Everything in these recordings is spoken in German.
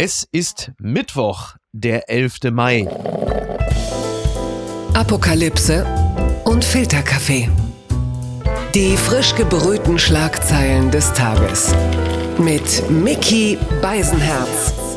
Es ist Mittwoch, der 11. Mai. Apokalypse und Filterkaffee. Die frisch gebrühten Schlagzeilen des Tages. Mit Mickey Beisenherz.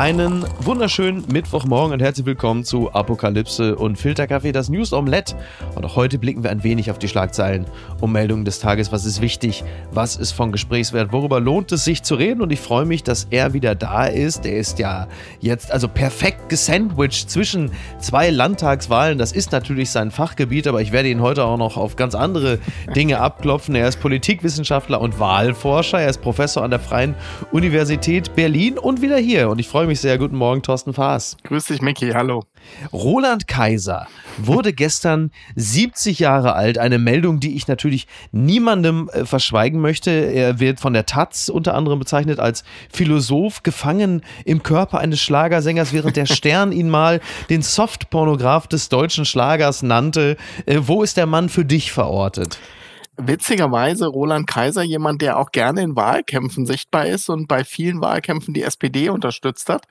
Einen wunderschönen Mittwochmorgen und herzlich willkommen zu Apokalypse und Filterkaffee, das News Omelette. Und auch heute blicken wir ein wenig auf die Schlagzeilen und Meldungen des Tages. Was ist wichtig? Was ist von Gesprächswert? Worüber lohnt es sich zu reden? Und ich freue mich, dass er wieder da ist. Er ist ja jetzt also perfekt gesandwiched zwischen zwei Landtagswahlen. Das ist natürlich sein Fachgebiet, aber ich werde ihn heute auch noch auf ganz andere Dinge abklopfen. Er ist Politikwissenschaftler und Wahlforscher. Er ist Professor an der Freien Universität Berlin und wieder hier. Und ich freue mich mich sehr. Guten Morgen, Thorsten Faas. Grüß dich, Micky. Hallo. Roland Kaiser wurde gestern 70 Jahre alt. Eine Meldung, die ich natürlich niemandem äh, verschweigen möchte. Er wird von der Taz unter anderem bezeichnet als Philosoph, gefangen im Körper eines Schlagersängers, während der Stern ihn mal den Softpornograph des deutschen Schlagers nannte. Äh, wo ist der Mann für dich verortet? Witzigerweise Roland Kaiser jemand, der auch gerne in Wahlkämpfen sichtbar ist und bei vielen Wahlkämpfen die SPD unterstützt hat.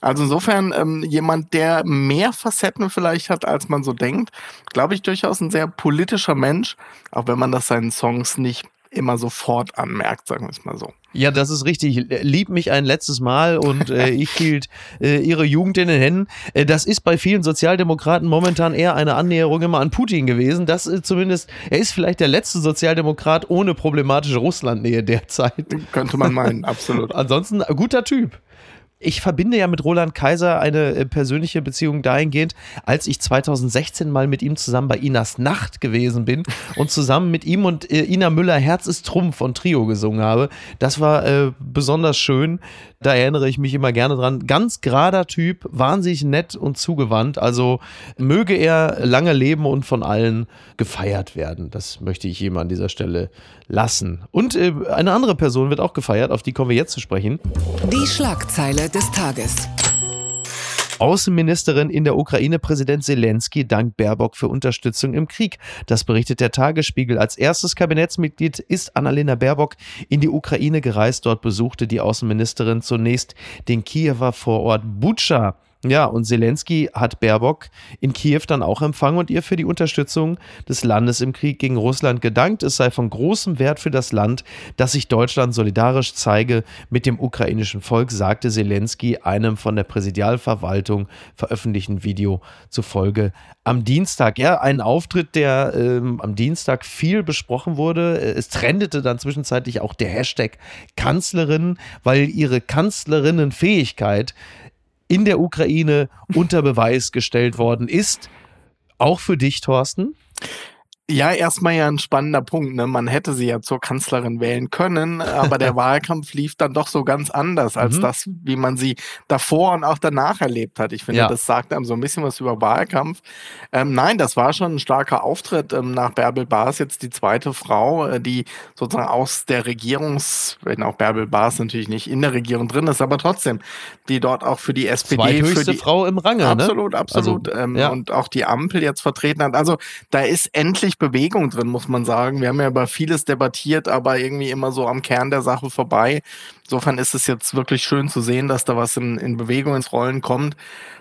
Also insofern ähm, jemand, der mehr Facetten vielleicht hat, als man so denkt. Glaube ich durchaus ein sehr politischer Mensch, auch wenn man das seinen Songs nicht immer sofort anmerkt, sagen wir es mal so. Ja, das ist richtig. Lieb mich ein letztes Mal und äh, ich hielt äh, ihre Jugend in den Händen. Äh, das ist bei vielen Sozialdemokraten momentan eher eine Annäherung immer an Putin gewesen. Das äh, zumindest, er ist vielleicht der letzte Sozialdemokrat ohne problematische Russlandnähe derzeit. Könnte man meinen, absolut. Ansonsten guter Typ ich verbinde ja mit Roland Kaiser eine äh, persönliche Beziehung dahingehend, als ich 2016 mal mit ihm zusammen bei Inas Nacht gewesen bin und zusammen mit ihm und äh, Ina Müller Herz ist Trumpf von Trio gesungen habe. Das war äh, besonders schön. Da erinnere ich mich immer gerne dran. Ganz gerader Typ, wahnsinnig nett und zugewandt. Also möge er lange leben und von allen gefeiert werden. Das möchte ich ihm an dieser Stelle lassen. Und äh, eine andere Person wird auch gefeiert, auf die kommen wir jetzt zu sprechen. Die Schlagzeile des Tages. Außenministerin in der Ukraine, Präsident Zelensky, dankt Baerbock für Unterstützung im Krieg. Das berichtet der Tagesspiegel. Als erstes Kabinettsmitglied ist Annalena Baerbock in die Ukraine gereist. Dort besuchte die Außenministerin zunächst den Kiewer Vorort Butscha. Ja, und Zelensky hat Baerbock in Kiew dann auch empfangen und ihr für die Unterstützung des Landes im Krieg gegen Russland gedankt. Es sei von großem Wert für das Land, dass sich Deutschland solidarisch zeige mit dem ukrainischen Volk, sagte Zelensky einem von der Präsidialverwaltung veröffentlichten Video zufolge am Dienstag. Ja, ein Auftritt, der ähm, am Dienstag viel besprochen wurde. Es trendete dann zwischenzeitlich auch der Hashtag Kanzlerin, weil ihre Kanzlerinnenfähigkeit in der Ukraine unter Beweis gestellt worden ist. Auch für dich, Thorsten? Ja, erstmal ja ein spannender Punkt. Ne? Man hätte sie ja zur Kanzlerin wählen können, aber der Wahlkampf lief dann doch so ganz anders als mhm. das, wie man sie davor und auch danach erlebt hat. Ich finde, ja. das sagt einem so ein bisschen was über Wahlkampf. Ähm, nein, das war schon ein starker Auftritt. Ähm, nach Bärbel Baas jetzt die zweite Frau, äh, die sozusagen aus der Regierungs, wenn auch Bärbel Baas natürlich nicht in der Regierung drin ist, aber trotzdem, die dort auch für die SPD, für die Frau im Range, absolut, ne? absolut, also, ähm, ja. und auch die Ampel jetzt vertreten hat. Also da ist endlich Bewegung drin, muss man sagen. Wir haben ja über vieles debattiert, aber irgendwie immer so am Kern der Sache vorbei. Insofern ist es jetzt wirklich schön zu sehen, dass da was in, in Bewegung ins Rollen kommt.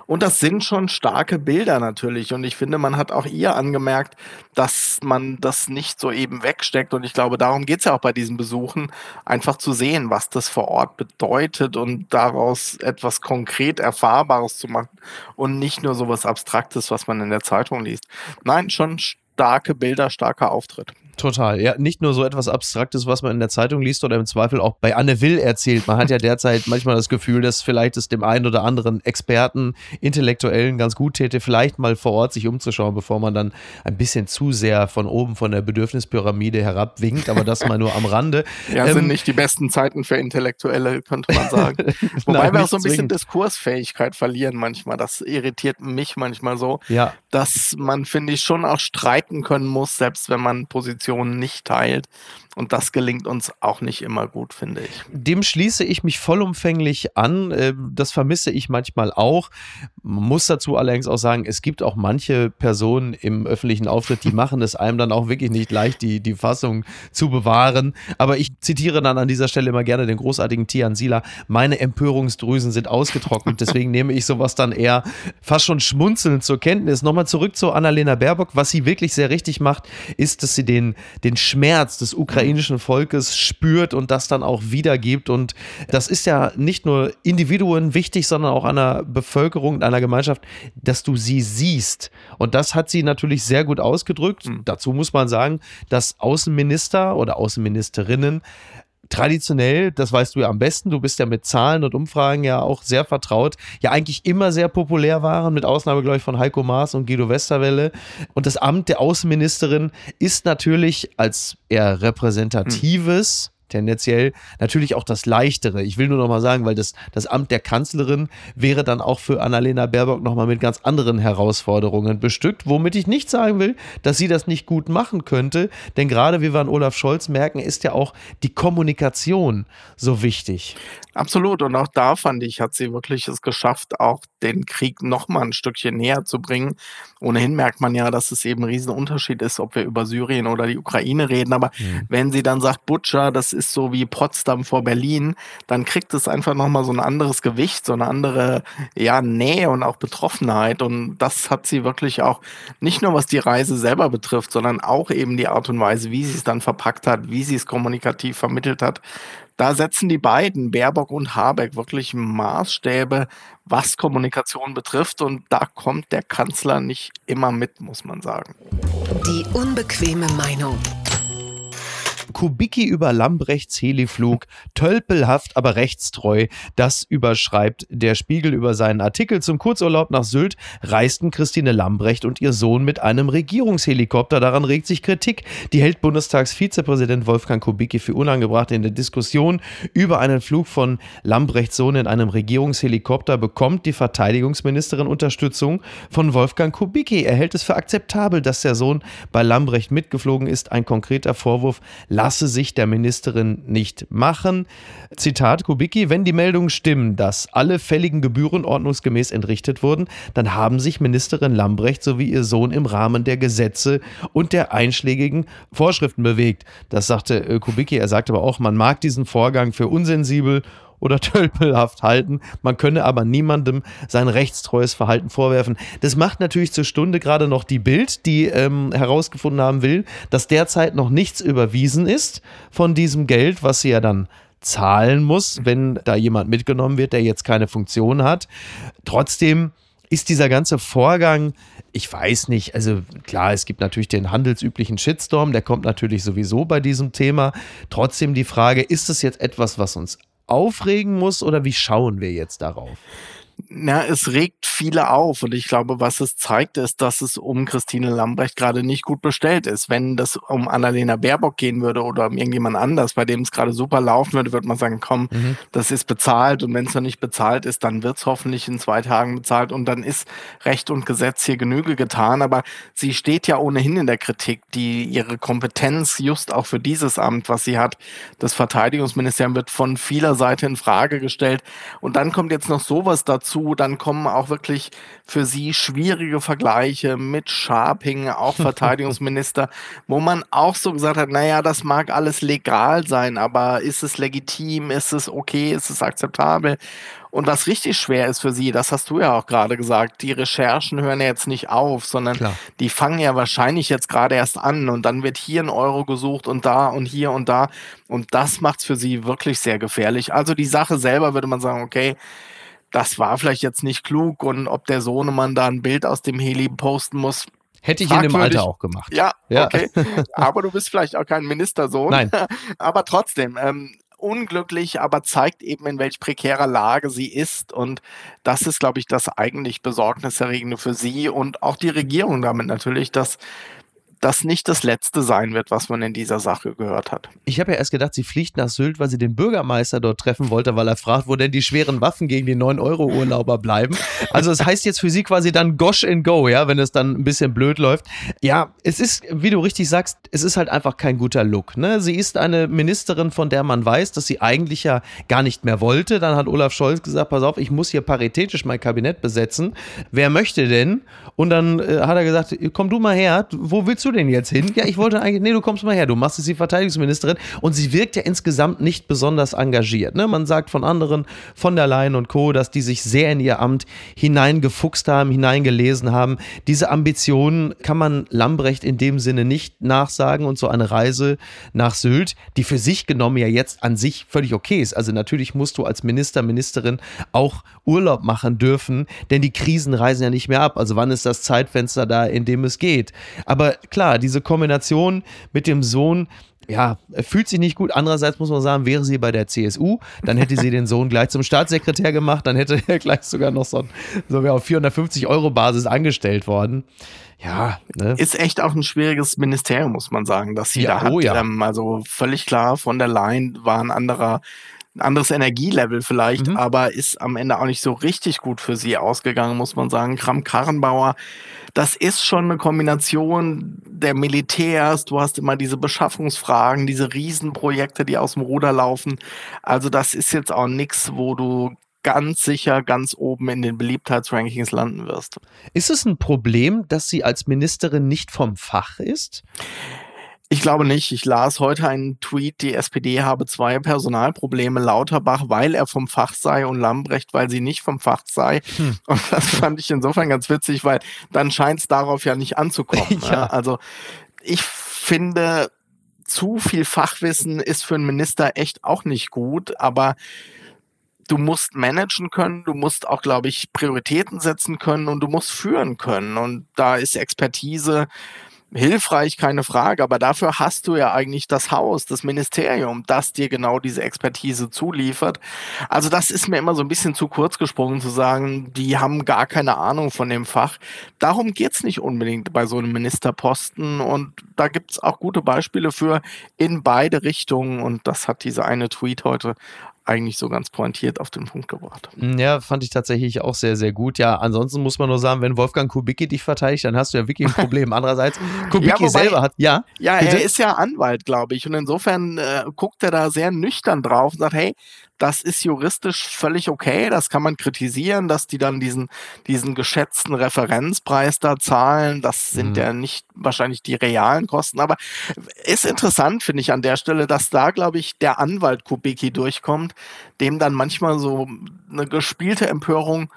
Und das sind schon starke Bilder natürlich. Und ich finde, man hat auch ihr angemerkt, dass man das nicht so eben wegsteckt. Und ich glaube, darum geht es ja auch bei diesen Besuchen, einfach zu sehen, was das vor Ort bedeutet und daraus etwas konkret Erfahrbares zu machen und nicht nur so was Abstraktes, was man in der Zeitung liest. Nein, schon starke Bilder, starker Auftritt. Total. Ja, nicht nur so etwas Abstraktes, was man in der Zeitung liest oder im Zweifel auch bei Anne Will erzählt. Man hat ja derzeit manchmal das Gefühl, dass vielleicht es dem einen oder anderen Experten, Intellektuellen ganz gut täte, vielleicht mal vor Ort sich umzuschauen, bevor man dann ein bisschen zu sehr von oben von der Bedürfnispyramide herabwinkt. Aber das mal nur am Rande. Ja, ähm, sind nicht die besten Zeiten für Intellektuelle, könnte man sagen. Wobei Nein, wir auch so ein bisschen zwingend. Diskursfähigkeit verlieren manchmal. Das irritiert mich manchmal so, ja. dass man, finde ich, schon auch streiten können muss, selbst wenn man Positionen nicht teilt. Und das gelingt uns auch nicht immer gut, finde ich. Dem schließe ich mich vollumfänglich an. Ähm, das vermisse ich manchmal auch. Man muss dazu allerdings auch sagen, es gibt auch manche Personen im öffentlichen Auftritt, die machen es einem dann auch wirklich nicht leicht, die, die Fassung zu bewahren. Aber ich zitiere dann an dieser Stelle immer gerne den großartigen Tian Sila. Meine Empörungsdrüsen sind ausgetrocknet. Deswegen nehme ich sowas dann eher fast schon schmunzelnd zur Kenntnis. Nochmal zurück zu Annalena Baerbock. Was sie wirklich sehr richtig macht, ist, dass sie den, den Schmerz des ukrainischen Volkes spürt und das dann auch wiedergibt. Und das ist ja nicht nur Individuen wichtig, sondern auch einer Bevölkerung, einer Gemeinschaft, dass du sie siehst. Und das hat sie natürlich sehr gut ausgedrückt. Mhm. Dazu muss man sagen, dass Außenminister oder Außenministerinnen traditionell, das weißt du ja am besten, du bist ja mit Zahlen und Umfragen ja auch sehr vertraut, ja eigentlich immer sehr populär waren, mit Ausnahme, glaube ich, von Heiko Maas und Guido Westerwelle. Und das Amt der Außenministerin ist natürlich als eher repräsentatives, tendenziell natürlich auch das Leichtere. Ich will nur noch mal sagen, weil das, das Amt der Kanzlerin wäre dann auch für Annalena Baerbock noch mal mit ganz anderen Herausforderungen bestückt, womit ich nicht sagen will, dass sie das nicht gut machen könnte, denn gerade wie wir an Olaf Scholz merken, ist ja auch die Kommunikation so wichtig. Absolut. Und auch da fand ich, hat sie wirklich es geschafft, auch den Krieg noch mal ein Stückchen näher zu bringen. Ohnehin merkt man ja, dass es eben ein Riesenunterschied ist, ob wir über Syrien oder die Ukraine reden. Aber mhm. wenn sie dann sagt, Butcher, das ist so wie Potsdam vor Berlin, dann kriegt es einfach noch mal so ein anderes Gewicht, so eine andere ja, Nähe und auch Betroffenheit. Und das hat sie wirklich auch nicht nur was die Reise selber betrifft, sondern auch eben die Art und Weise, wie sie es dann verpackt hat, wie sie es kommunikativ vermittelt hat, da setzen die beiden, Baerbock und Habeck, wirklich Maßstäbe, was Kommunikation betrifft. Und da kommt der Kanzler nicht immer mit, muss man sagen. Die unbequeme Meinung. Kubicki über Lambrechts Heliflug, tölpelhaft, aber rechtstreu. Das überschreibt der Spiegel über seinen Artikel. Zum Kurzurlaub nach Sylt reisten Christine Lambrecht und ihr Sohn mit einem Regierungshelikopter. Daran regt sich Kritik. Die hält Bundestagsvizepräsident Wolfgang Kubicki für unangebracht in der Diskussion über einen Flug von Lambrechts Sohn in einem Regierungshelikopter bekommt die Verteidigungsministerin Unterstützung von Wolfgang Kubicki. Er hält es für akzeptabel, dass der Sohn bei Lambrecht mitgeflogen ist. Ein konkreter Vorwurf lasse sich der Ministerin nicht machen. Zitat Kubicki, wenn die Meldungen stimmen, dass alle fälligen Gebühren ordnungsgemäß entrichtet wurden, dann haben sich Ministerin Lambrecht sowie ihr Sohn im Rahmen der Gesetze und der einschlägigen Vorschriften bewegt. Das sagte äh, Kubicki. Er sagte aber auch, man mag diesen Vorgang für unsensibel oder tölpelhaft halten. Man könne aber niemandem sein rechtstreues Verhalten vorwerfen. Das macht natürlich zur Stunde gerade noch die Bild, die ähm, herausgefunden haben will, dass derzeit noch nichts überwiesen ist von diesem Geld, was sie ja dann zahlen muss, wenn da jemand mitgenommen wird, der jetzt keine Funktion hat. Trotzdem ist dieser ganze Vorgang, ich weiß nicht, also klar, es gibt natürlich den handelsüblichen Shitstorm, der kommt natürlich sowieso bei diesem Thema. Trotzdem die Frage, ist es jetzt etwas, was uns aufregen muss oder wie schauen wir jetzt darauf? Na, es regt viele auf und ich glaube, was es zeigt, ist, dass es um Christine Lambrecht gerade nicht gut bestellt ist. Wenn das um Annalena Baerbock gehen würde oder um irgendjemand anders, bei dem es gerade super laufen würde, würde man sagen, komm, mhm. das ist bezahlt und wenn es noch nicht bezahlt ist, dann wird es hoffentlich in zwei Tagen bezahlt und dann ist Recht und Gesetz hier Genüge getan. Aber sie steht ja ohnehin in der Kritik, die ihre Kompetenz just auch für dieses Amt, was sie hat, das Verteidigungsministerium wird von vieler Seite in Frage gestellt und dann kommt jetzt noch sowas dazu, dazu. Dann kommen auch wirklich für sie schwierige Vergleiche mit Sharping, auch Verteidigungsminister, wo man auch so gesagt hat, naja, das mag alles legal sein, aber ist es legitim, ist es okay, ist es akzeptabel? Und was richtig schwer ist für sie, das hast du ja auch gerade gesagt, die Recherchen hören ja jetzt nicht auf, sondern Klar. die fangen ja wahrscheinlich jetzt gerade erst an und dann wird hier ein Euro gesucht und da und hier und da. Und das macht es für sie wirklich sehr gefährlich. Also die Sache selber würde man sagen, okay, das war vielleicht jetzt nicht klug und ob der Sohnemann da ein Bild aus dem Heli posten muss. Hätte ich in dem Alter auch gemacht. Ja, ja, okay. aber du bist vielleicht auch kein Ministersohn. Nein. aber trotzdem, ähm, unglücklich, aber zeigt eben, in welch prekärer Lage sie ist. Und das ist, glaube ich, das eigentlich Besorgniserregende für sie und auch die Regierung damit natürlich, dass das nicht das Letzte sein wird, was man in dieser Sache gehört hat. Ich habe ja erst gedacht, sie fliegt nach Sylt, weil sie den Bürgermeister dort treffen wollte, weil er fragt, wo denn die schweren Waffen gegen die 9-Euro-Urlauber bleiben. Also es das heißt jetzt für sie quasi dann Gosh and Go, ja, wenn es dann ein bisschen blöd läuft. Ja, es ist, wie du richtig sagst, es ist halt einfach kein guter Look. Ne? Sie ist eine Ministerin, von der man weiß, dass sie eigentlich ja gar nicht mehr wollte. Dann hat Olaf Scholz gesagt, pass auf, ich muss hier paritätisch mein Kabinett besetzen. Wer möchte denn? Und dann äh, hat er gesagt, komm du mal her, wo willst du denn jetzt hin? Ja, ich wollte eigentlich, nee, du kommst mal her, du machst jetzt die Verteidigungsministerin. Und sie wirkt ja insgesamt nicht besonders engagiert. Ne? Man sagt von anderen, von der Leyen und Co., dass die sich sehr in ihr Amt hineingefuchst haben, hineingelesen haben. Diese Ambitionen kann man Lambrecht in dem Sinne nicht nachsagen und so eine Reise nach Sylt, die für sich genommen ja jetzt an sich völlig okay ist. Also natürlich musst du als Minister, Ministerin auch Urlaub machen dürfen, denn die Krisen reisen ja nicht mehr ab. Also wann ist das Zeitfenster da, in dem es geht? Aber klar, diese Kombination mit dem Sohn, ja, fühlt sich nicht gut. Andererseits muss man sagen, wäre sie bei der CSU, dann hätte sie den Sohn gleich zum Staatssekretär gemacht, dann hätte er gleich sogar noch so, so auf 450 Euro Basis angestellt worden. Ja, ne? Ist echt auch ein schwieriges Ministerium, muss man sagen, dass sie ja, da hat. Oh ja. Ähm, also völlig klar, von der Leyen war ein anderer ein anderes Energielevel vielleicht, mhm. aber ist am Ende auch nicht so richtig gut für sie ausgegangen, muss man sagen. Kram-Karrenbauer, das ist schon eine Kombination der Militärs. Du hast immer diese Beschaffungsfragen, diese Riesenprojekte, die aus dem Ruder laufen. Also das ist jetzt auch nichts, wo du ganz sicher ganz oben in den Beliebtheitsrankings landen wirst. Ist es ein Problem, dass sie als Ministerin nicht vom Fach ist? Ich glaube nicht. Ich las heute einen Tweet, die SPD habe zwei Personalprobleme, Lauterbach, weil er vom Fach sei und Lambrecht, weil sie nicht vom Fach sei. Hm. Und das fand ich insofern ganz witzig, weil dann scheint es darauf ja nicht anzukommen. ja. Also ich finde, zu viel Fachwissen ist für einen Minister echt auch nicht gut, aber du musst managen können, du musst auch, glaube ich, Prioritäten setzen können und du musst führen können. Und da ist Expertise hilfreich, keine Frage, aber dafür hast du ja eigentlich das Haus, das Ministerium, das dir genau diese Expertise zuliefert. Also das ist mir immer so ein bisschen zu kurz gesprungen zu sagen, die haben gar keine Ahnung von dem Fach. Darum geht's nicht unbedingt bei so einem Ministerposten und da gibt's auch gute Beispiele für in beide Richtungen und das hat diese eine Tweet heute eigentlich so ganz pointiert auf den Punkt gebracht. Mm, ja, fand ich tatsächlich auch sehr, sehr gut. Ja, ansonsten muss man nur sagen, wenn Wolfgang Kubicki dich verteidigt, dann hast du ja wirklich ein Problem. Andererseits, Kubicki ja, wobei, selber hat, ja. Ja, bitte? er ist ja Anwalt, glaube ich. Und insofern äh, guckt er da sehr nüchtern drauf und sagt, hey, das ist juristisch völlig okay. Das kann man kritisieren, dass die dann diesen, diesen geschätzten Referenzpreis da zahlen. Das sind mhm. ja nicht wahrscheinlich die realen Kosten. Aber ist interessant, finde ich an der Stelle, dass da, glaube ich, der Anwalt Kubicki durchkommt, dem dann manchmal so eine gespielte Empörung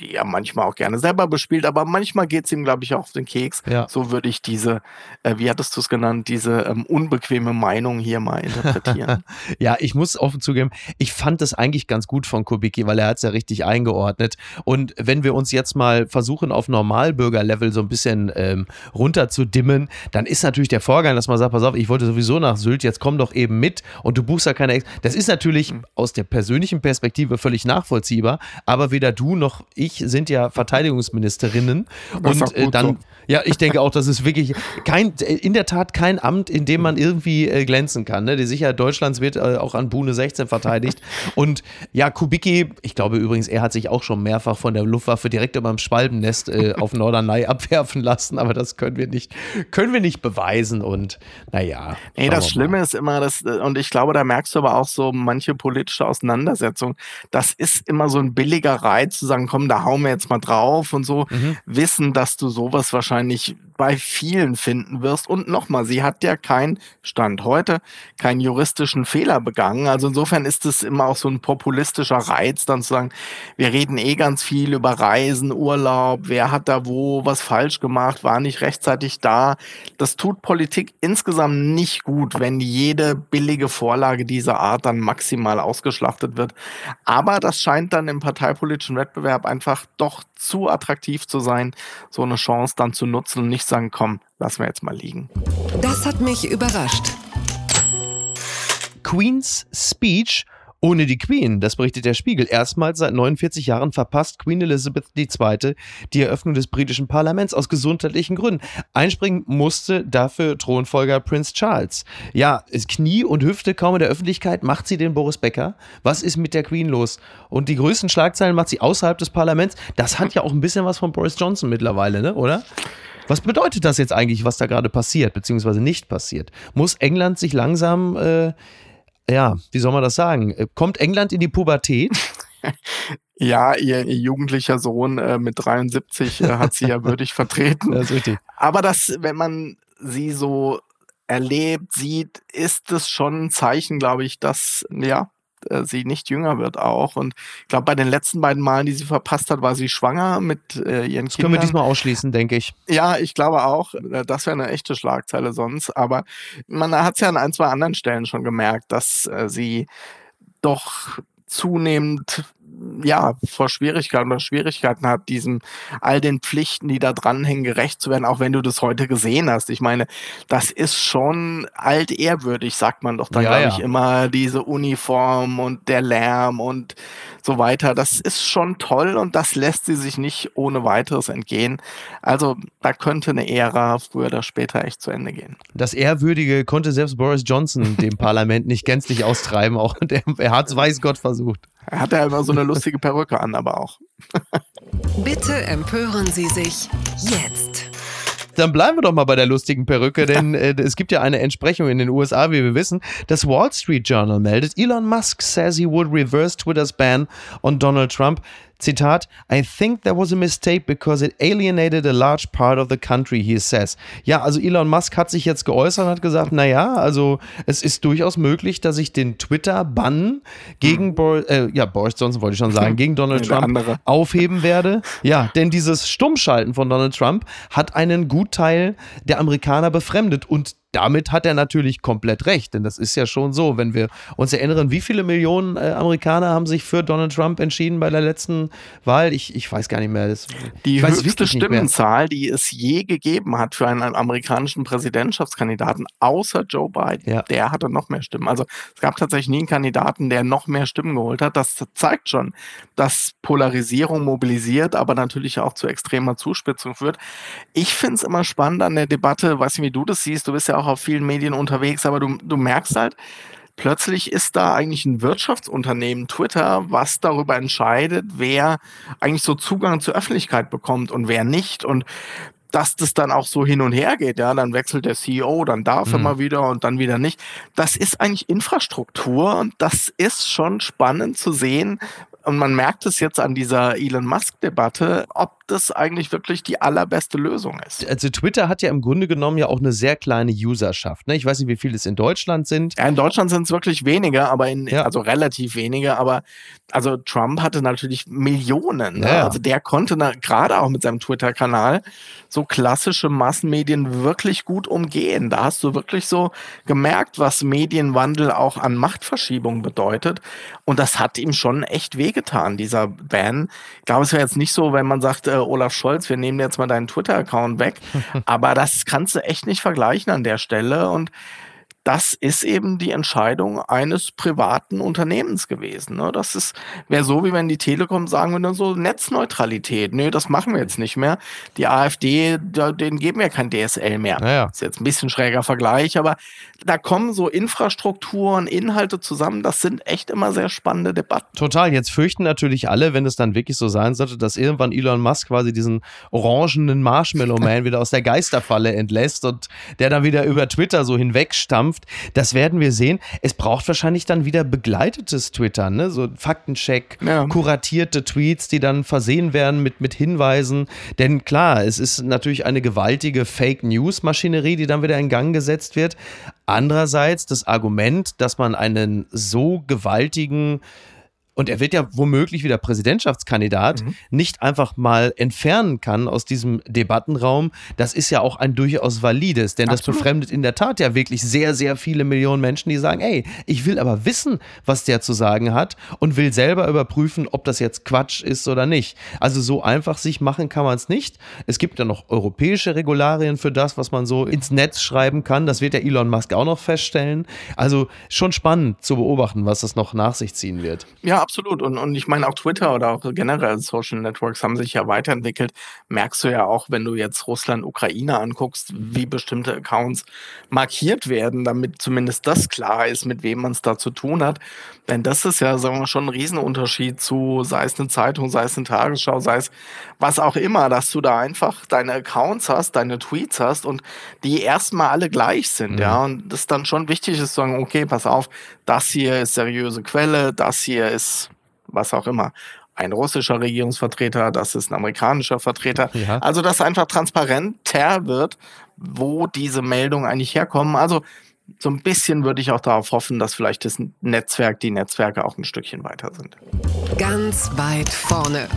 die er manchmal auch gerne selber bespielt, aber manchmal geht es ihm, glaube ich, auch auf den Keks. Ja. So würde ich diese, äh, wie hattest du es genannt, diese ähm, unbequeme Meinung hier mal interpretieren. ja, ich muss offen zugeben, ich fand es eigentlich ganz gut von Kubicki, weil er hat es ja richtig eingeordnet. Und wenn wir uns jetzt mal versuchen, auf Normalbürgerlevel so ein bisschen ähm, runter zu dimmen, dann ist natürlich der Vorgang, dass man sagt, pass auf, ich wollte sowieso nach Sylt, jetzt komm doch eben mit und du buchst ja keine Ex Das ist natürlich mhm. aus der persönlichen Perspektive völlig nachvollziehbar, aber weder du noch ich ich sind ja Verteidigungsministerinnen. Das und äh, dann, so. ja, ich denke auch, das ist wirklich kein, in der Tat kein Amt, in dem man irgendwie äh, glänzen kann. Ne? Die Sicherheit Deutschlands wird äh, auch an Bune 16 verteidigt. und ja, Kubicki, ich glaube übrigens, er hat sich auch schon mehrfach von der Luftwaffe direkt über dem Schwalbennest äh, auf Norderney abwerfen lassen, aber das können wir nicht, können wir nicht beweisen. Und naja. Nee, das Schlimme ist immer, dass, äh, und ich glaube, da merkst du aber auch so manche politische Auseinandersetzungen. Das ist immer so ein billiger Reiz zu sagen, komm, da hauen wir jetzt mal drauf und so, mhm. wissen, dass du sowas wahrscheinlich bei vielen finden wirst. Und nochmal, sie hat ja kein Stand heute, keinen juristischen Fehler begangen. Also insofern ist es immer auch so ein populistischer Reiz, dann zu sagen, wir reden eh ganz viel über Reisen, Urlaub, wer hat da wo was falsch gemacht, war nicht rechtzeitig da. Das tut Politik insgesamt nicht gut, wenn jede billige Vorlage dieser Art dann maximal ausgeschlachtet wird. Aber das scheint dann im parteipolitischen Wettbewerb einfach einfach doch zu attraktiv zu sein, so eine Chance dann zu nutzen und nicht sagen, komm, lassen wir jetzt mal liegen. Das hat mich überrascht. Queen's Speech Ohne die Queen, das berichtet der Spiegel, erstmals seit 49 Jahren verpasst Queen Elizabeth II. die Eröffnung des britischen Parlaments aus gesundheitlichen Gründen. Einspringen musste dafür Thronfolger Prince Charles. Ja, Knie und Hüfte kaum in der Öffentlichkeit macht sie den Boris Becker. Was ist mit der Queen los? Und die größten Schlagzeilen macht sie außerhalb des Parlaments. Das hat ja auch ein bisschen was von Boris Johnson mittlerweile, ne? oder? Was bedeutet das jetzt eigentlich, was da gerade passiert, beziehungsweise nicht passiert? Muss England sich langsam, äh, ja, wie soll man das sagen? Äh, kommt England in die Pubertät? Ja, ihr, ihr jugendlicher Sohn äh, mit 73 äh, hat sie ja würdig vertreten. Das ist richtig. Aber das, wenn man sie so erlebt, sieht, ist es schon ein Zeichen, glaube ich, dass ja äh, sie nicht jünger wird auch. Und ich glaube, bei den letzten beiden Malen, die sie verpasst hat, war sie schwanger mit äh, ihren das Kindern. Können wir diesmal ausschließen, denke ich. Ja, ich glaube auch. Äh, das wäre eine echte Schlagzeile sonst. Aber man hat es ja an ein, zwei anderen Stellen schon gemerkt, dass äh, sie doch zunehmend ja, vor Schwierigkeiten oder Schwierigkeiten hat, diesen all den Pflichten, die da dranhängen, gerecht zu werden, auch wenn du das heute gesehen hast. Ich meine, das ist schon altehrwürdig, sagt man doch dann, ja, glaube ich, ja. immer, diese Uniform und der Lärm und so weiter. Das ist schon toll und das lässt sie sich nicht ohne weiteres entgehen. Also da könnte eine Ära früher oder später echt zu Ende gehen. Das Ehrwürdige konnte selbst Boris Johnson dem Parlament nicht gänzlich austreiben, auch er hat es weiß Gott versucht. Er hat ja immer so eine lustige Perücke an, aber auch. Bitte empören Sie sich jetzt. Dann bleiben wir doch mal bei der lustigen Perücke, denn äh, es gibt ja eine Entsprechung in den USA, wie wir wissen. Das Wall Street Journal meldet, Elon Musk says he would reverse Twitter's ban on Donald Trump. Zitat, I think there was a mistake because it alienated a large part of the country, he says. Ja, also Elon Musk hat sich jetzt geäußert und hat gesagt, naja, also es ist durchaus möglich, dass ich den Twitter-Bann gegen hm. Boris, äh, ja, Boris Johnson wollte ich schon sagen, gegen Donald Trump andere. aufheben werde. Ja, denn dieses Stummschalten von Donald Trump hat einen Gutteil der Amerikaner befremdet und damit hat er natürlich komplett recht, denn das ist ja schon so, wenn wir uns erinnern, wie viele Millionen äh, Amerikaner haben sich für Donald Trump entschieden bei der letzten Wahl? Ich, ich weiß gar nicht mehr. Das, die höchste Stimmenzahl, die es je gegeben hat für einen amerikanischen Präsidentschaftskandidaten, außer Joe Biden, ja. der hatte noch mehr Stimmen. Also es gab tatsächlich nie einen Kandidaten, der noch mehr Stimmen geholt hat. Das zeigt schon, dass Polarisierung mobilisiert, aber natürlich auch zu extremer Zuspitzung führt. Ich finde es immer spannend an der Debatte, weiß nicht, wie du das siehst, du bist ja auch auch auf vielen Medien unterwegs, aber du, du merkst halt, plötzlich ist da eigentlich ein Wirtschaftsunternehmen, Twitter, was darüber entscheidet, wer eigentlich so Zugang zur Öffentlichkeit bekommt und wer nicht. Und dass das dann auch so hin und her geht, ja, dann wechselt der CEO, dann darf mhm. er mal wieder und dann wieder nicht. Das ist eigentlich Infrastruktur und das ist schon spannend zu sehen, und man merkt es jetzt an dieser Elon Musk-Debatte, ob das eigentlich wirklich die allerbeste Lösung ist. Also Twitter hat ja im Grunde genommen ja auch eine sehr kleine Userschaft. Ne? Ich weiß nicht, wie viele es in Deutschland sind. Ja, in Deutschland sind es wirklich weniger, aber in, ja. also relativ wenige. Aber also Trump hatte natürlich Millionen. Ne? Ja. Also der konnte gerade auch mit seinem Twitter-Kanal so klassische Massenmedien wirklich gut umgehen. Da hast du wirklich so gemerkt, was Medienwandel auch an Machtverschiebung bedeutet. Und das hat ihm schon echt wehgetan, dieser Ban. Ich glaube, es wäre jetzt nicht so, wenn man sagt, äh, Olaf Scholz, wir nehmen jetzt mal deinen Twitter-Account weg. Aber das kannst du echt nicht vergleichen an der Stelle. Und das ist eben die Entscheidung eines privaten Unternehmens gewesen. Ne? Das ist wäre so, wie wenn die Telekom sagen würde, so Netzneutralität. Nö, das machen wir jetzt nicht mehr. Die AfD, da, denen geben wir kein DSL mehr. Naja. Ist jetzt ein bisschen schräger Vergleich, aber da kommen so Infrastrukturen, Inhalte zusammen. Das sind echt immer sehr spannende Debatten. Total. Jetzt fürchten natürlich alle, wenn es dann wirklich so sein sollte, dass irgendwann Elon Musk quasi diesen orangenen Marshmallow Man wieder aus der Geisterfalle entlässt und der dann wieder über Twitter so hinwegstampft Zukunft. Das werden wir sehen. Es braucht wahrscheinlich dann wieder begleitetes Twitter, ne? so Faktencheck, ja. kuratierte Tweets, die dann versehen werden mit, mit Hinweisen. Denn klar, es ist natürlich eine gewaltige Fake News-Maschinerie, die dann wieder in Gang gesetzt wird. Andererseits das Argument, dass man einen so gewaltigen und er wird ja womöglich wieder Präsidentschaftskandidat, mhm. nicht einfach mal entfernen kann aus diesem Debattenraum, das ist ja auch ein durchaus valides, denn Absolut. das befremdet in der Tat ja wirklich sehr, sehr viele Millionen Menschen, die sagen, ey, ich will aber wissen, was der zu sagen hat und will selber überprüfen, ob das jetzt Quatsch ist oder nicht. Also so einfach sich machen kann man es nicht. Es gibt ja noch europäische Regularien für das, was man so ins Netz schreiben kann. Das wird ja Elon Musk auch noch feststellen. Also schon spannend zu beobachten, was das noch nach sich ziehen wird. Ja, absolut. Und, und ich meine, auch Twitter oder auch generell Social Networks haben sich ja weiterentwickelt. Merkst du ja auch, wenn du jetzt Russland, Ukraine anguckst, wie bestimmte Accounts markiert werden, damit zumindest das klar ist, mit wem man es da zu tun hat. Denn das ist ja, sagen wir schon ein Riesenunterschied zu, sei es eine Zeitung, sei es eine Tagesschau, sei es was auch immer, dass du da einfach deine Accounts hast, deine Tweets hast und die erstmal alle gleich sind, mhm. ja. Und das dann schon wichtig ist zu sagen, okay, pass auf, das hier ist seriöse Quelle, das hier ist was auch immer ein russischer Regierungsvertreter, das ist ein amerikanischer Vertreter. Ja. Also, dass einfach transparenter wird, wo diese Meldungen eigentlich herkommen. Also, so ein bisschen würde ich auch darauf hoffen, dass vielleicht das Netzwerk, die Netzwerke auch ein Stückchen weiter sind. Ganz weit vorne.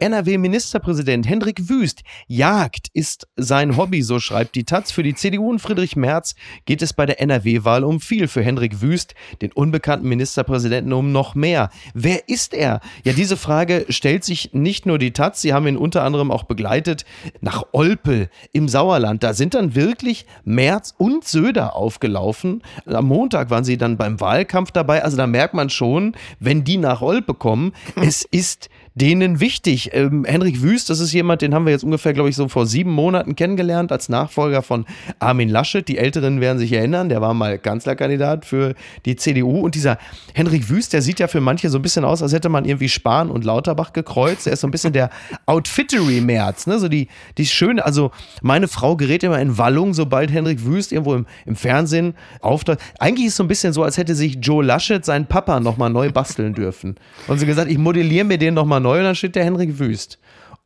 NRW-Ministerpräsident Hendrik Wüst. Jagd ist sein Hobby, so schreibt die Taz. Für die CDU und Friedrich Merz geht es bei der NRW-Wahl um viel. Für Hendrik Wüst, den unbekannten Ministerpräsidenten, um noch mehr. Wer ist er? Ja, diese Frage stellt sich nicht nur die Taz, sie haben ihn unter anderem auch begleitet nach Olpe im Sauerland. Da sind dann wirklich Merz und Söder aufgelaufen. Am Montag waren sie dann beim Wahlkampf dabei. Also da merkt man schon, wenn die nach Olpe kommen, es ist denen wichtig. Ähm, Henrik Wüst, das ist jemand, den haben wir jetzt ungefähr, glaube ich, so vor sieben Monaten kennengelernt als Nachfolger von Armin Laschet. Die Älteren werden sich erinnern, der war mal Kanzlerkandidat für die CDU. Und dieser Henrik Wüst, der sieht ja für manche so ein bisschen aus, als hätte man irgendwie Spahn und Lauterbach gekreuzt. Er ist so ein bisschen der Outfittery-Merz, ne? So die, die schöne, also meine Frau gerät immer in Wallung, sobald Henrik Wüst irgendwo im, im Fernsehen auftaucht. Eigentlich ist es so ein bisschen so, als hätte sich Joe Laschet seinen Papa nochmal neu basteln dürfen. Und sie gesagt, ich modelliere mir den nochmal neu und dann steht der Henrik Wüst.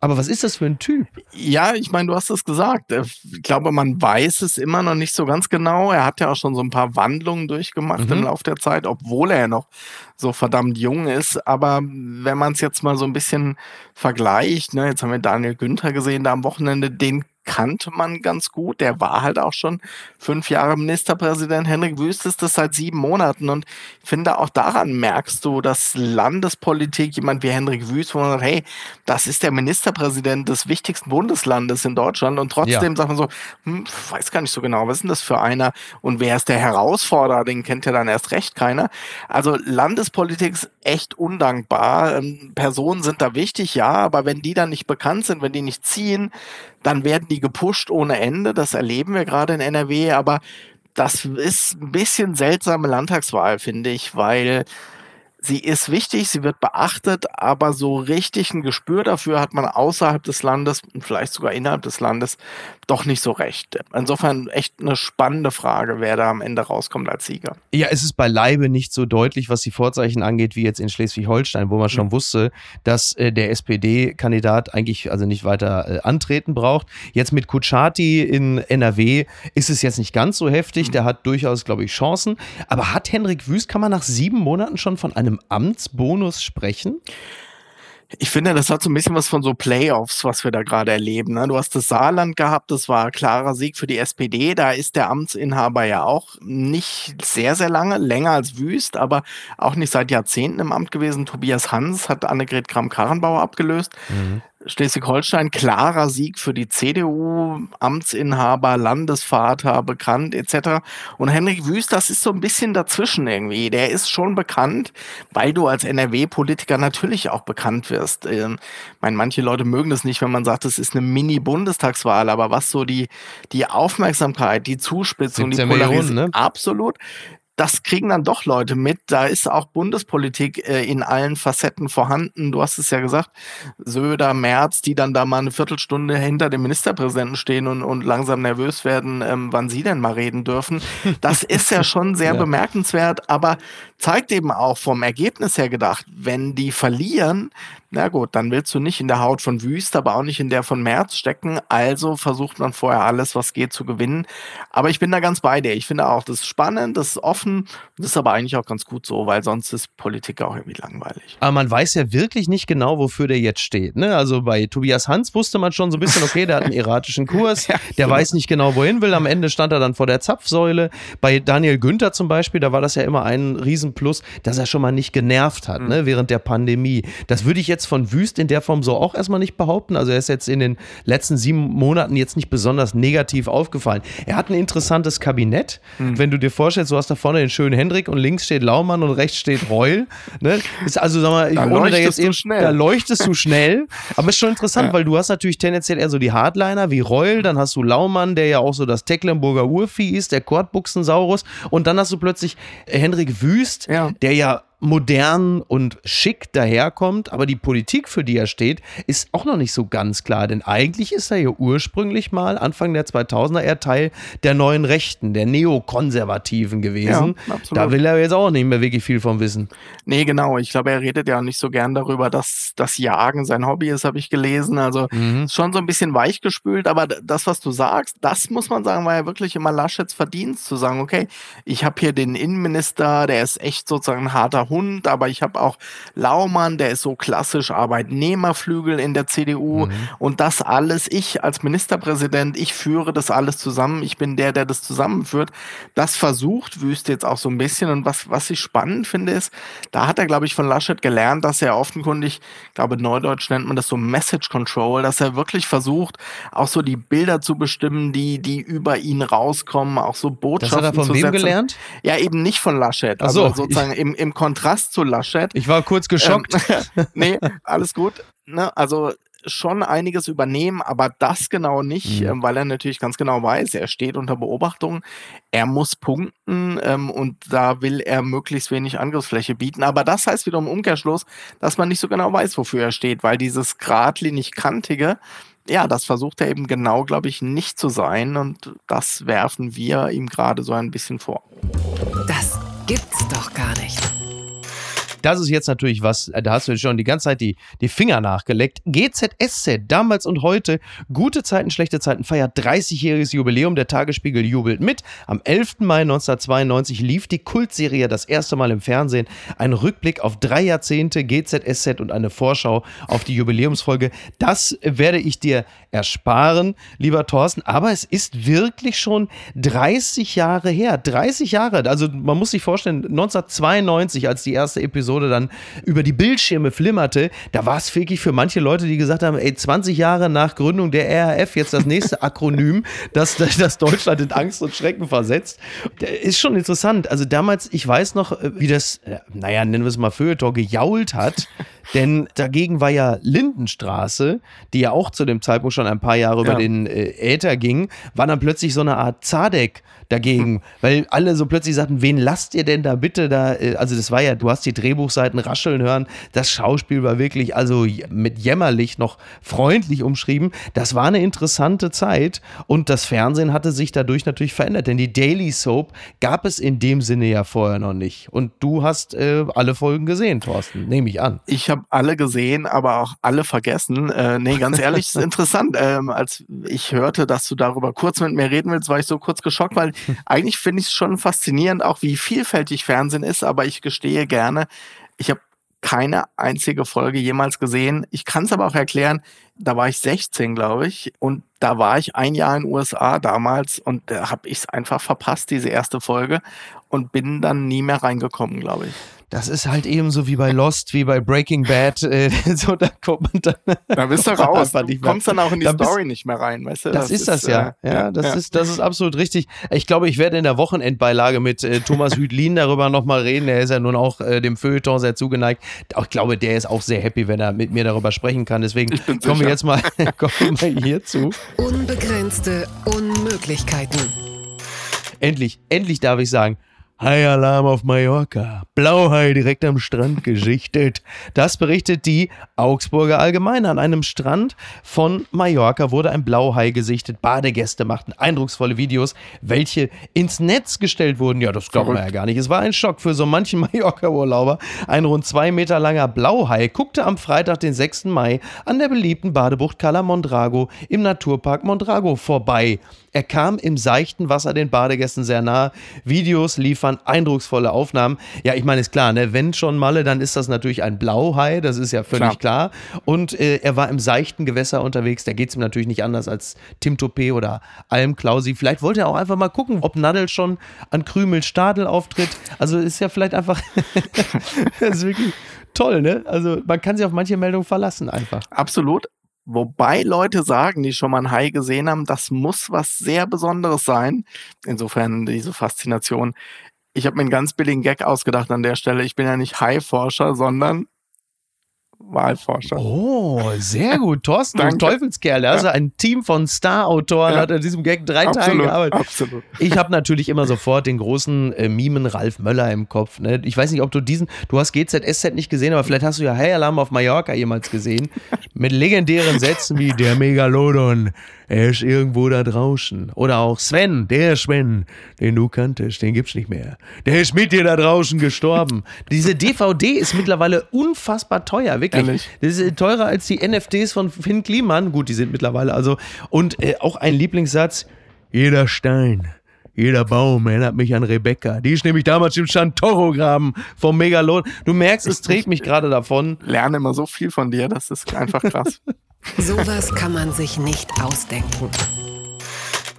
Aber was ist das für ein Typ? Ja, ich meine, du hast es gesagt. Äh, ich glaube, man weiß es immer noch nicht so ganz genau. Er hat ja auch schon so ein paar Wandlungen durchgemacht mhm. im Laufe der Zeit, obwohl er noch so verdammt jung ist. Aber wenn man es jetzt mal so ein bisschen vergleicht, ne, jetzt haben wir Daniel Günther gesehen da am Wochenende, den kannte man ganz gut. Der war halt auch schon fünf Jahre Ministerpräsident. Henrik Wüst ist das seit sieben Monaten. Und ich finde, auch daran merkst du, dass Landespolitik, jemand wie Henrik Wüst, wo man sagt, hey, das ist der Ministerpräsident des wichtigsten Bundeslandes in Deutschland. Und trotzdem ja. sagt man so, hm, weiß gar nicht so genau, was ist denn das für einer? Und wer ist der Herausforderer? Den kennt ja dann erst recht keiner. Also Landespolitik ist echt undankbar. Ähm, Personen sind da wichtig, ja, aber wenn die dann nicht bekannt sind, wenn die nicht ziehen, dann werden die gepusht ohne Ende. Das erleben wir gerade in NRW, aber das ist ein bisschen seltsame Landtagswahl, finde ich, weil sie ist wichtig, sie wird beachtet, aber so richtig ein Gespür dafür hat man außerhalb des Landes und vielleicht sogar innerhalb des Landes doch nicht so recht. Insofern echt eine spannende Frage, wer da am Ende rauskommt als Sieger. Ja, es ist beileibe nicht so deutlich, was die Vorzeichen angeht, wie jetzt in Schleswig-Holstein, wo man schon mhm. wusste, dass äh, der SPD-Kandidat eigentlich also nicht weiter äh, antreten braucht. Jetzt mit Kutschaty in NRW ist es jetzt nicht ganz so heftig, mhm. der hat durchaus, glaube ich, Chancen. Aber hat Henrik Wüst, kann man nach sieben Monaten schon von einem Amtsbonus sprechen? Ich finde, das hat so ein bisschen was von so Playoffs, was wir da gerade erleben. Ne? Du hast das Saarland gehabt, das war klarer Sieg für die SPD. Da ist der Amtsinhaber ja auch nicht sehr, sehr lange, länger als Wüst, aber auch nicht seit Jahrzehnten im Amt gewesen. Tobias Hans hat Annegret Kramp-Karrenbauer abgelöst. Mhm. Schleswig-Holstein klarer Sieg für die CDU, Amtsinhaber, Landesvater, bekannt etc. Und Henrik Wüst, das ist so ein bisschen dazwischen irgendwie. Der ist schon bekannt, weil du als NRW-Politiker natürlich auch bekannt wirst. Ähm, ich meine, manche Leute mögen das nicht, wenn man sagt, es ist eine Mini-Bundestagswahl, aber was so die, die Aufmerksamkeit, die Zuspitzung, die Polarisierung, ne? absolut, das kriegen dann doch Leute mit. Da ist auch Bundespolitik äh, in allen Facetten vorhanden. Du hast es ja gesagt, Söder, Merz, die dann da mal eine Viertelstunde hinter dem Ministerpräsidenten stehen und, und langsam nervös werden, ähm, wann sie denn mal reden dürfen. Das ist ja schon sehr ja. bemerkenswert, aber zeigt eben auch vom Ergebnis her gedacht, wenn die verlieren, na gut, dann willst du nicht in der Haut von Wüst, aber auch nicht in der von Merz stecken. Also versucht man vorher alles, was geht, zu gewinnen. Aber ich bin da ganz bei dir. Ich finde auch, das ist spannend, das ist offen. Das ist aber eigentlich auch ganz gut so, weil sonst ist Politik auch irgendwie langweilig. Aber man weiß ja wirklich nicht genau, wofür der jetzt steht. Ne? Also bei Tobias Hans wusste man schon so ein bisschen, okay, der hat einen erratischen Kurs, ja, der genau. weiß nicht genau, wohin will. Am Ende stand er dann vor der Zapfsäule. Bei Daniel Günther zum Beispiel, da war das ja immer ein Riesenplus, dass er schon mal nicht genervt hat, mhm. ne, während der Pandemie. Das würde ich jetzt von Wüst in der Form so auch erstmal nicht behaupten. Also er ist jetzt in den letzten sieben Monaten jetzt nicht besonders negativ aufgefallen. Er hat ein interessantes Kabinett. Mhm. Wenn du dir vorstellst, du hast da vorne den schönen Hendrik und links steht Laumann und rechts steht Reul. Ne? Ist also, sag mal, da ohne da jetzt eben, schnell. da leuchtest du schnell. Aber ist schon interessant, ja. weil du hast natürlich tendenziell eher so die Hardliner wie Reul, dann hast du Laumann, der ja auch so das Tecklenburger Urvieh ist, der Kortbuchsensaurus und dann hast du plötzlich Hendrik Wüst, ja. der ja modern und schick daherkommt, aber die Politik, für die er steht, ist auch noch nicht so ganz klar, denn eigentlich ist er ja ursprünglich mal Anfang der 2000er eher Teil der neuen Rechten, der Neokonservativen gewesen. Ja, da will er jetzt auch nicht mehr wirklich viel von wissen. Nee, genau. Ich glaube, er redet ja nicht so gern darüber, dass das Jagen sein Hobby ist, habe ich gelesen. Also mhm. schon so ein bisschen weichgespült, aber das, was du sagst, das muss man sagen, war ja wirklich immer Laschets Verdienst, zu sagen, okay, ich habe hier den Innenminister, der ist echt sozusagen ein harter Hund, aber ich habe auch Laumann, der ist so klassisch Arbeitnehmerflügel in der CDU mhm. und das alles, ich als Ministerpräsident, ich führe das alles zusammen, ich bin der, der das zusammenführt. Das versucht Wüst jetzt auch so ein bisschen und was, was ich spannend finde ist, da hat er, glaube ich, von Laschet gelernt, dass er offenkundig, ich glaube, Neudeutsch nennt man das so Message Control, dass er wirklich versucht, auch so die Bilder zu bestimmen, die, die über ihn rauskommen, auch so Botschaften das hat er von wem gelernt? Ja, eben nicht von Laschet, also so. sozusagen im, im Kontrast Kontrast zu Laschet. Ich war kurz geschockt. Ähm, nee, alles gut. Ne? Also schon einiges übernehmen, aber das genau nicht, mhm. ähm, weil er natürlich ganz genau weiß, er steht unter Beobachtung, er muss punkten ähm, und da will er möglichst wenig Angriffsfläche bieten. Aber das heißt wiederum im Umkehrschluss, dass man nicht so genau weiß, wofür er steht, weil dieses geradlinig kantige, ja, das versucht er eben genau, glaube ich, nicht zu sein und das werfen wir ihm gerade so ein bisschen vor. Das gibt's doch gar nicht. Das ist jetzt natürlich was, äh, da hast du schon die ganze Zeit die, die Finger nachgeleckt. GZSZ, damals und heute, gute Zeiten, schlechte Zeiten, feiert 30-jähriges Jubiläum. Der Tagesspiegel jubelt mit. Am 11. Mai 1992 lief die Kultserie das erste Mal im Fernsehen. Ein Rückblick auf drei Jahrzehnte GZSZ und eine Vorschau auf die Jubiläumsfolge. Das werde ich dir ersparen, lieber Thorsten. Aber es ist wirklich schon 30 Jahre her. 30 Jahre. Also man muss sich vorstellen, 1992, als die erste Episode Episode dann über die Bildschirme flimmerte, da war es wirklich für manche Leute, die gesagt haben, ey, 20 Jahre nach Gründung der RAF, jetzt das nächste Akronym, das, das Deutschland in Angst und Schrecken versetzt. Ist schon interessant. Also damals, ich weiß noch, wie das, äh, naja, nennen wir es mal Feuilleton, gejault hat. Denn dagegen war ja Lindenstraße, die ja auch zu dem Zeitpunkt schon ein paar Jahre ja. über den äh, Äther ging, war dann plötzlich so eine Art Zadek dagegen, weil alle so plötzlich sagten, wen lasst ihr denn da bitte da? Äh, also das war ja, du hast die Drehbuchseiten rascheln hören, das Schauspiel war wirklich also mit jämmerlich noch freundlich umschrieben. Das war eine interessante Zeit und das Fernsehen hatte sich dadurch natürlich verändert, denn die Daily Soap gab es in dem Sinne ja vorher noch nicht. Und du hast äh, alle Folgen gesehen, Thorsten, nehme ich an. Ich habe alle gesehen, aber auch alle vergessen. Äh, nee, ganz ehrlich, ist interessant. Ähm, als ich hörte, dass du darüber kurz mit mir reden willst, war ich so kurz geschockt, weil eigentlich finde ich es schon faszinierend, auch wie vielfältig Fernsehen ist, aber ich gestehe gerne, ich habe keine einzige Folge jemals gesehen. Ich kann es aber auch erklären, da war ich 16, glaube ich, und da war ich ein Jahr in den USA damals und da habe ich es einfach verpasst, diese erste Folge, und bin dann nie mehr reingekommen, glaube ich das ist halt eben so wie bei Lost, wie bei Breaking Bad. Äh, so, da kommt man dann. Da bist du raus. Du kommst dann auch in die da Story bist, nicht mehr rein, weißt du? Das, das ist das ja. Äh, ja, das, ja. Ist, das ist absolut richtig. Ich glaube, ich werde in der Wochenendbeilage mit äh, Thomas Hüdlin darüber nochmal reden. Er ist ja nun auch äh, dem Feuilleton sehr zugeneigt. Ich glaube, der ist auch sehr happy, wenn er mit mir darüber sprechen kann. Deswegen kommen wir jetzt mal, kommen wir mal hierzu. Unbegrenzte Unmöglichkeiten. Endlich, endlich darf ich sagen, Hai-Alarm auf Mallorca. Blauhai direkt am Strand geschichtet. Das berichtet die Augsburger Allgemeine. An einem Strand von Mallorca wurde ein Blauhai gesichtet. Badegäste machten eindrucksvolle Videos, welche ins Netz gestellt wurden. Ja, das glaubt man ja gar nicht. Es war ein Schock für so manchen Mallorca-Urlauber. Ein rund zwei Meter langer Blauhai guckte am Freitag, den 6. Mai, an der beliebten Badebucht Cala Mondrago im Naturpark Mondrago vorbei. Er kam im seichten Wasser den Badegästen sehr nahe. Videos liefern waren eindrucksvolle Aufnahmen. Ja, ich meine, ist klar, ne? wenn schon Malle, dann ist das natürlich ein Blauhai, das ist ja völlig klar. klar. Und äh, er war im seichten Gewässer unterwegs, da geht es ihm natürlich nicht anders als Tim Topé oder Alm Klausi. Vielleicht wollte er auch einfach mal gucken, ob Nadel schon an Krümel Stadel auftritt. Also ist ja vielleicht einfach, das ist wirklich toll, ne? Also man kann sich auf manche Meldungen verlassen einfach. Absolut. Wobei Leute sagen, die schon mal ein Hai gesehen haben, das muss was sehr Besonderes sein. Insofern diese Faszination. Ich habe mir einen ganz billigen Gag ausgedacht an der Stelle. Ich bin ja nicht Hai-Forscher, sondern Wahlforscher. Oh, sehr gut. Thorsten, du Teufelskerl. Also ja. ein Team von Star-Autoren ja. hat an diesem Gag drei absolut, Tage gearbeitet. Absolut. Ich habe natürlich immer sofort den großen äh, Mimen Ralf Möller im Kopf. Ne? Ich weiß nicht, ob du diesen, du hast GZSZ nicht gesehen, aber vielleicht hast du ja Hey Alarm auf Mallorca jemals gesehen. mit legendären Sätzen wie der Megalodon, er ist irgendwo da draußen. Oder auch Sven, der Sven, den du kanntest, den gibt's nicht mehr. Der ist mit dir da draußen gestorben. Diese DVD ist mittlerweile unfassbar teuer, wirklich. Ehrlich? Das ist teurer als die NFTs von Finn Kliman. Gut, die sind mittlerweile also. Und äh, auch ein Lieblingssatz: jeder Stein. Jeder Baum erinnert mich an Rebecca. Die ist nämlich damals im Chantoro-Graben vom Megalon. Du merkst, es trägt mich gerade davon. Lerne immer so viel von dir, das ist einfach krass. Sowas kann man sich nicht ausdenken.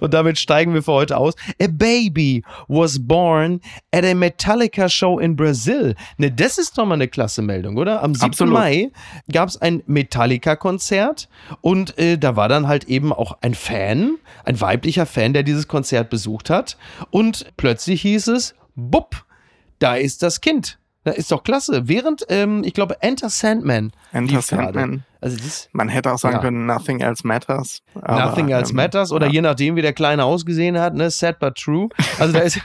Und damit steigen wir für heute aus. A baby was born at a Metallica show in Brazil. Ne, das ist doch mal eine klasse Meldung, oder? Am 7. Absolut. Mai gab es ein Metallica-Konzert und äh, da war dann halt eben auch ein Fan, ein weiblicher Fan, der dieses Konzert besucht hat. Und plötzlich hieß es, bupp, da ist das Kind. Das ist doch klasse. Während, ähm, ich glaube, Enter Sandman. Enter Sandman. Also das, Man hätte auch sagen ja. können, Nothing Else Matters. Aber, nothing Else ähm, Matters oder ja. je nachdem, wie der Kleine ausgesehen hat, ne? Sad but true. Also da ist.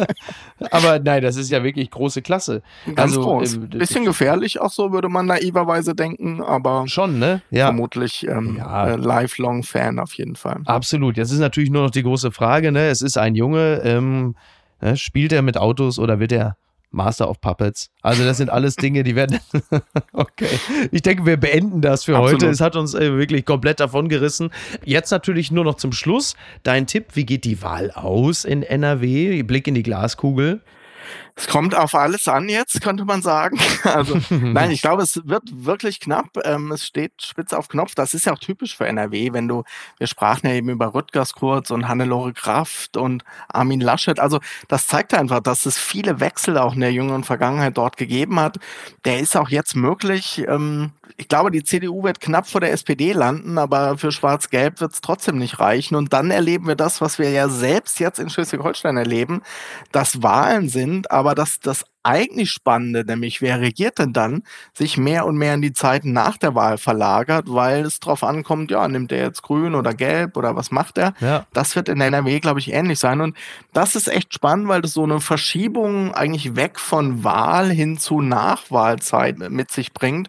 aber nein, das ist ja wirklich große Klasse. Ganz also, groß. Ähm, Bisschen gefährlich auch so, würde man naiverweise denken, aber. Schon, ne? Ja. Vermutlich ähm, ja. Äh, lifelong Fan auf jeden Fall. Absolut. Jetzt ist natürlich nur noch die große Frage, ne? Es ist ein Junge, ähm, ne? spielt er mit Autos oder wird er Master of Puppets. Also das sind alles Dinge, die werden. okay. Ich denke, wir beenden das für Absolut. heute. Es hat uns äh, wirklich komplett davon gerissen. Jetzt natürlich nur noch zum Schluss dein Tipp. Wie geht die Wahl aus in NRW? Blick in die Glaskugel. Es kommt auf alles an jetzt, könnte man sagen. Also nein, ich glaube, es wird wirklich knapp. Ähm, es steht spitz auf Knopf. Das ist ja auch typisch für NRW, wenn du, wir sprachen ja eben über Rüttgers kurz und Hannelore Kraft und Armin Laschet. Also das zeigt einfach, dass es viele Wechsel auch in der jüngeren Vergangenheit dort gegeben hat. Der ist auch jetzt möglich. Ähm, ich glaube, die CDU wird knapp vor der SPD landen, aber für Schwarz-Gelb wird es trotzdem nicht reichen. Und dann erleben wir das, was wir ja selbst jetzt in Schleswig-Holstein erleben, dass Wahlen sind, aber dass das eigentlich Spannende, nämlich wer regiert denn dann, sich mehr und mehr in die Zeiten nach der Wahl verlagert, weil es darauf ankommt, ja, nimmt er jetzt grün oder gelb oder was macht er? Ja. Das wird in der NRW, glaube ich, ähnlich sein. Und das ist echt spannend, weil das so eine Verschiebung eigentlich weg von Wahl hin zu Nachwahlzeit mit sich bringt.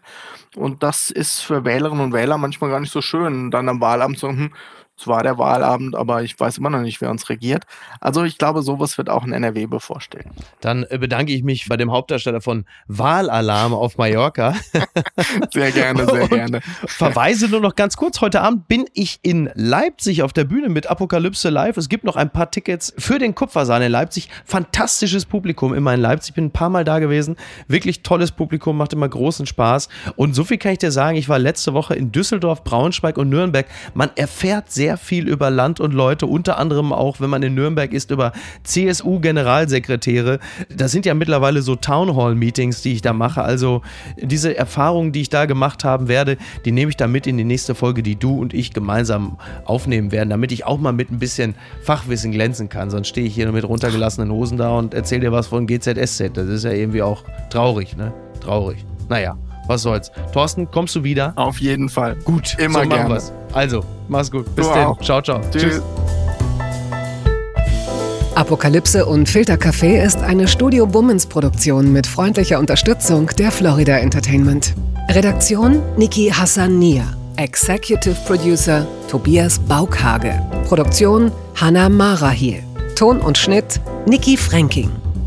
Und das ist für Wählerinnen und Wähler manchmal gar nicht so schön, dann am Wahlamt zu so, hm, es war der Wahlabend, aber ich weiß immer noch nicht, wer uns regiert. Also ich glaube, sowas wird auch in NRW bevorstehen. Dann äh, bedanke ich mich bei dem Hauptdarsteller von Wahlalarm auf Mallorca. sehr gerne, sehr gerne. Verweise nur noch ganz kurz. Heute Abend bin ich in Leipzig auf der Bühne mit Apokalypse Live. Es gibt noch ein paar Tickets für den Kupfersahn in Leipzig. Fantastisches Publikum immer in Leipzig. Ich bin ein paar Mal da gewesen. Wirklich tolles Publikum, macht immer großen Spaß. Und so viel kann ich dir sagen. Ich war letzte Woche in Düsseldorf, Braunschweig und Nürnberg. Man erfährt sehr sehr viel über Land und Leute, unter anderem auch, wenn man in Nürnberg ist, über CSU-Generalsekretäre. Das sind ja mittlerweile so Townhall-Meetings, die ich da mache. Also diese Erfahrungen, die ich da gemacht haben werde, die nehme ich da mit in die nächste Folge, die du und ich gemeinsam aufnehmen werden, damit ich auch mal mit ein bisschen Fachwissen glänzen kann. Sonst stehe ich hier nur mit runtergelassenen Hosen da und erzähle dir was von GZSZ. Das ist ja irgendwie auch traurig, ne? Traurig. Naja was soll's. Thorsten, kommst du wieder? Auf jeden Fall. Gut, immer so gerne. Wir's. Also, mach's gut. Bis dann. Ciao, ciao. Tschüss. Tschüss. Apokalypse und Filtercafé ist eine Studio Bummens Produktion mit freundlicher Unterstützung der Florida Entertainment. Redaktion Niki Hassania. Executive Producer Tobias Baukhage. Produktion Hannah Marahiel. Ton und Schnitt Niki Fränking.